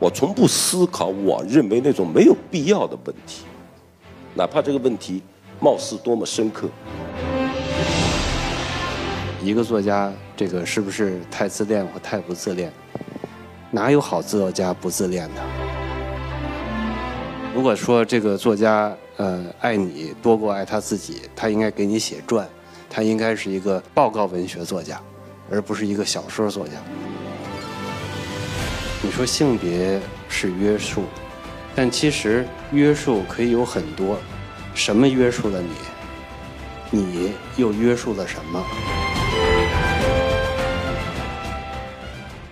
我从不思考我认为那种没有必要的问题，哪怕这个问题貌似多么深刻。一个作家，这个是不是太自恋或太不自恋？哪有好作家不自恋的？如果说这个作家呃爱你多过爱他自己，他应该给你写传，他应该是一个报告文学作家，而不是一个小说作家。你说性别是约束，但其实约束可以有很多。什么约束了你？你又约束了什么？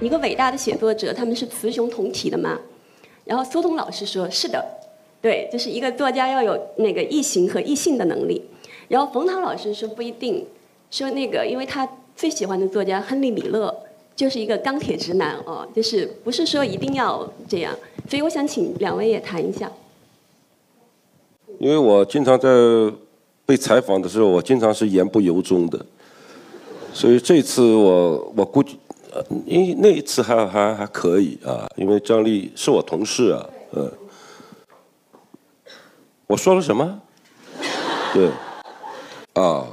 一个伟大的写作者，他们是雌雄同体的嘛？然后苏东老师说：“是的，对，就是一个作家要有那个异形和异性的能力。”然后冯唐老师说：“不一定，说那个，因为他最喜欢的作家亨利·米勒就是一个钢铁直男哦，就是不是说一定要这样。所以我想请两位也谈一下。因为我经常在被采访的时候，我经常是言不由衷的，所以这次我我估计。因为那一次还还还可以啊，因为张力是我同事啊，嗯，我说了什么？对，啊，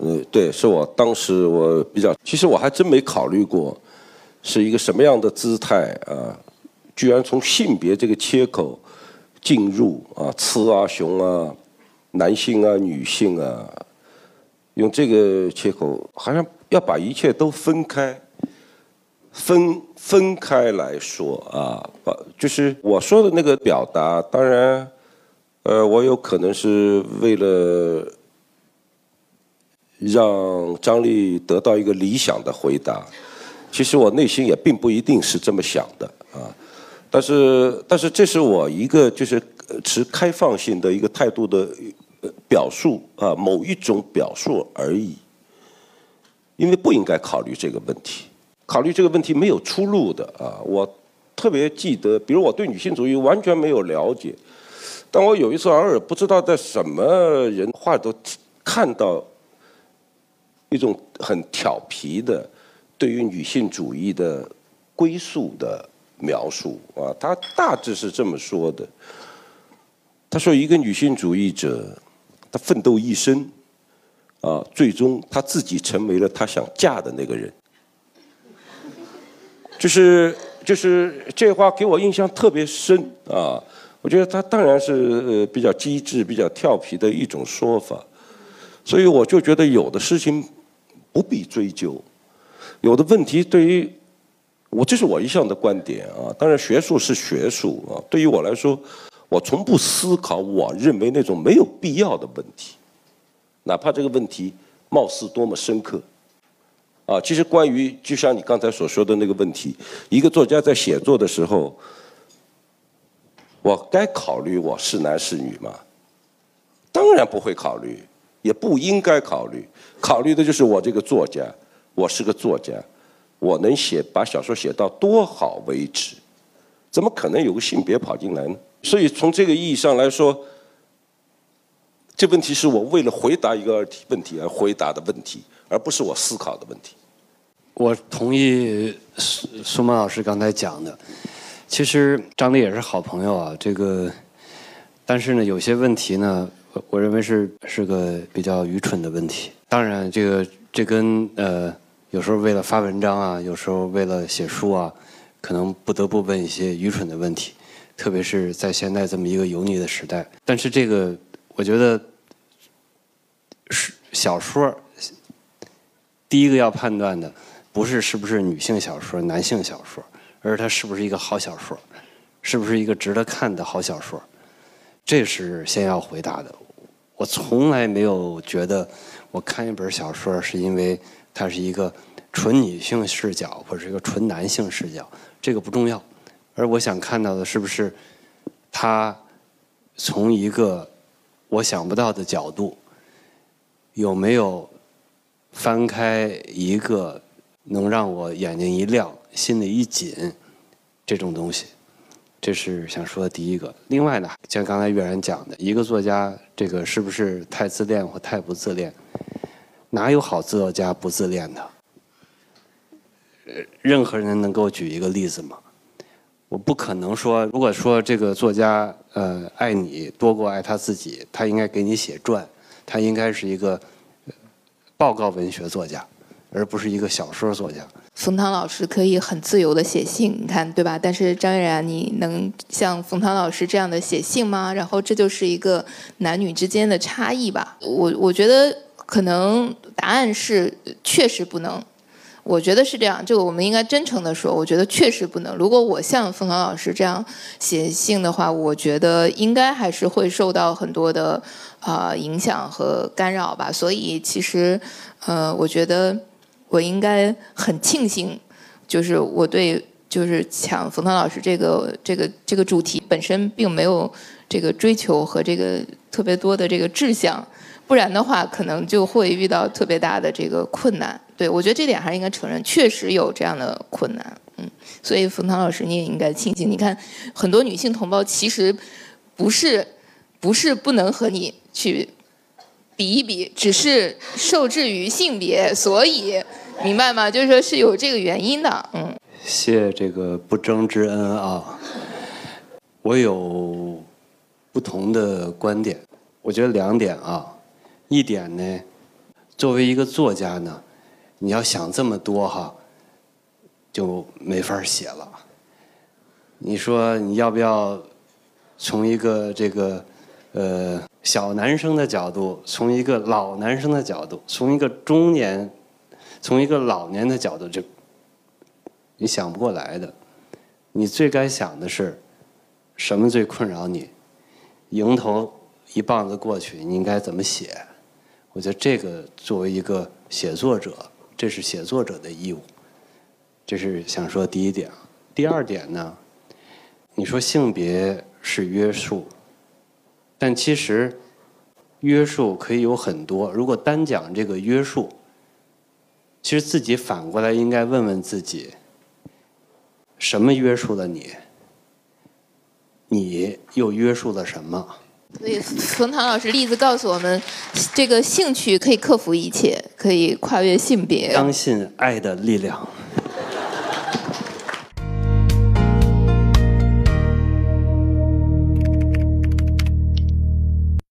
嗯，对，是我当时我比较，其实我还真没考虑过是一个什么样的姿态啊，居然从性别这个切口进入啊，雌啊雄啊，男性啊女性啊，用这个切口，好像要把一切都分开。分分开来说啊，把就是我说的那个表达，当然，呃，我有可能是为了让张力得到一个理想的回答，其实我内心也并不一定是这么想的啊，但是但是这是我一个就是持开放性的一个态度的表述啊，某一种表述而已，因为不应该考虑这个问题。考虑这个问题没有出路的啊！我特别记得，比如我对女性主义完全没有了解，但我有一次偶尔不知道在什么人话都看到一种很调皮的对于女性主义的归宿的描述啊，他大致是这么说的：他说，一个女性主义者，她奋斗一生啊，最终她自己成为了她想嫁的那个人。就是就是这话给我印象特别深啊！我觉得他当然是比较机智、比较调皮的一种说法，所以我就觉得有的事情不必追究，有的问题对于我这是我一向的观点啊。当然学术是学术啊，对于我来说，我从不思考我认为那种没有必要的问题，哪怕这个问题貌似多么深刻。啊，其实关于就像你刚才所说的那个问题，一个作家在写作的时候，我该考虑我是男是女吗？当然不会考虑，也不应该考虑。考虑的就是我这个作家，我是个作家，我能写把小说写到多好为止，怎么可能有个性别跑进来呢？所以从这个意义上来说，这问题是我为了回答一个问题而回答的问题，而不是我思考的问题。我同意苏苏曼老师刚才讲的，其实张力也是好朋友啊。这个，但是呢，有些问题呢，我认为是是个比较愚蠢的问题。当然，这个这跟呃，有时候为了发文章啊，有时候为了写书啊，可能不得不问一些愚蠢的问题，特别是在现在这么一个油腻的时代。但是这个，我觉得是小说第一个要判断的。不是是不是女性小说、男性小说，而它是不是一个好小说，是不是一个值得看的好小说，这是先要回答的。我从来没有觉得我看一本小说是因为它是一个纯女性视角或者是一个纯男性视角，这个不重要。而我想看到的是不是它从一个我想不到的角度，有没有翻开一个。能让我眼睛一亮、心里一紧，这种东西，这是想说的第一个。另外呢，像刚才岳然讲的，一个作家这个是不是太自恋或太不自恋？哪有好作家不自恋的？任何人能够举一个例子吗？我不可能说，如果说这个作家呃爱你多过爱他自己，他应该给你写传，他应该是一个报告文学作家，而不是一个小说作家。冯唐老师可以很自由的写信，你看对吧？但是张悦然，你能像冯唐老师这样的写信吗？然后这就是一个男女之间的差异吧。我我觉得可能答案是确实不能。我觉得是这样，这个我们应该真诚的说，我觉得确实不能。如果我像冯唐老师这样写信的话，我觉得应该还是会受到很多的啊影响和干扰吧。所以其实，呃，我觉得我应该很庆幸，就是我对就是抢冯唐老师这个这个这个主题本身并没有这个追求和这个特别多的这个志向。不然的话，可能就会遇到特别大的这个困难。对我觉得这点还是应该承认，确实有这样的困难。嗯，所以冯唐老师，你也应该庆幸。你看，很多女性同胞其实不是不是不能和你去比一比，只是受制于性别，所以明白吗？就是说是有这个原因的。嗯，谢这个不争之恩啊。我有不同的观点，我觉得两点啊。一点呢，作为一个作家呢，你要想这么多哈，就没法写了。你说你要不要从一个这个呃小男生的角度，从一个老男生的角度，从一个中年，从一个老年的角度，就你想不过来的。你最该想的是什么最困扰你？迎头一棒子过去，你应该怎么写？我觉得这个作为一个写作者，这是写作者的义务。这是想说第一点。第二点呢，你说性别是约束，但其实约束可以有很多。如果单讲这个约束，其实自己反过来应该问问自己：什么约束了你？你又约束了什么？所以，冯唐老师例子告诉我们，这个兴趣可以克服一切，可以跨越性别。相信爱的力量。